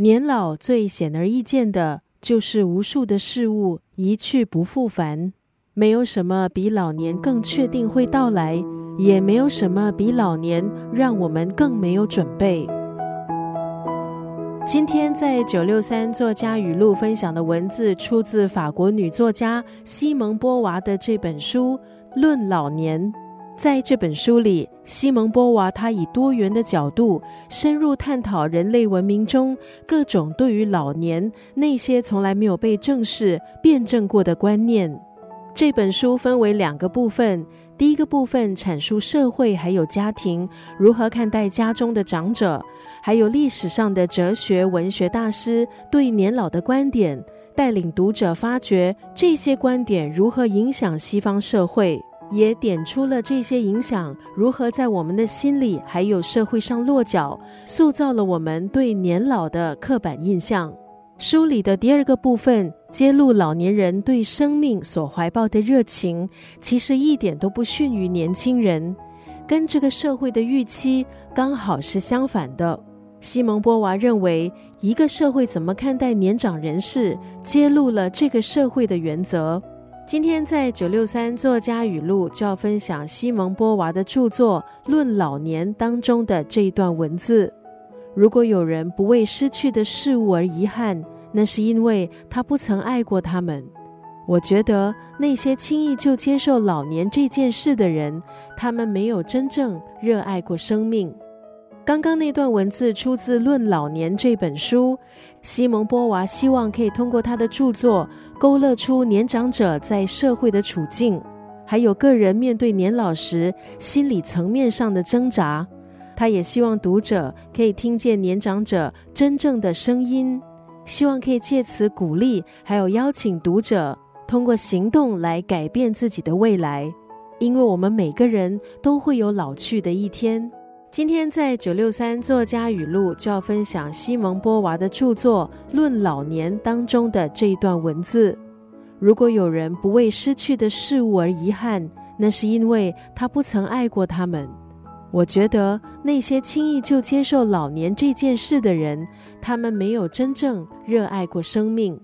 年老最显而易见的就是无数的事物一去不复返，没有什么比老年更确定会到来，也没有什么比老年让我们更没有准备。今天在九六三作家语录分享的文字，出自法国女作家西蒙波娃的这本书《论老年》。在这本书里，西蒙波娃她以多元的角度，深入探讨人类文明中各种对于老年那些从来没有被正视、辩证过的观念。这本书分为两个部分，第一个部分阐述社会还有家庭如何看待家中的长者，还有历史上的哲学、文学大师对年老的观点，带领读者发掘这些观点如何影响西方社会。也点出了这些影响如何在我们的心里还有社会上落脚，塑造了我们对年老的刻板印象。书里的第二个部分揭露老年人对生命所怀抱的热情，其实一点都不逊于年轻人，跟这个社会的预期刚好是相反的。西蒙波娃认为，一个社会怎么看待年长人士，揭露了这个社会的原则。今天在九六三作家语录就要分享西蒙波娃的著作《论老年》当中的这一段文字。如果有人不为失去的事物而遗憾，那是因为他不曾爱过他们。我觉得那些轻易就接受老年这件事的人，他们没有真正热爱过生命。刚刚那段文字出自《论老年》这本书，西蒙波娃希望可以通过他的著作。勾勒出年长者在社会的处境，还有个人面对年老时心理层面上的挣扎。他也希望读者可以听见年长者真正的声音，希望可以借此鼓励，还有邀请读者通过行动来改变自己的未来。因为我们每个人都会有老去的一天。今天在九六三作家语录就要分享西蒙波娃的著作《论老年》当中的这一段文字。如果有人不为失去的事物而遗憾，那是因为他不曾爱过他们。我觉得那些轻易就接受老年这件事的人，他们没有真正热爱过生命。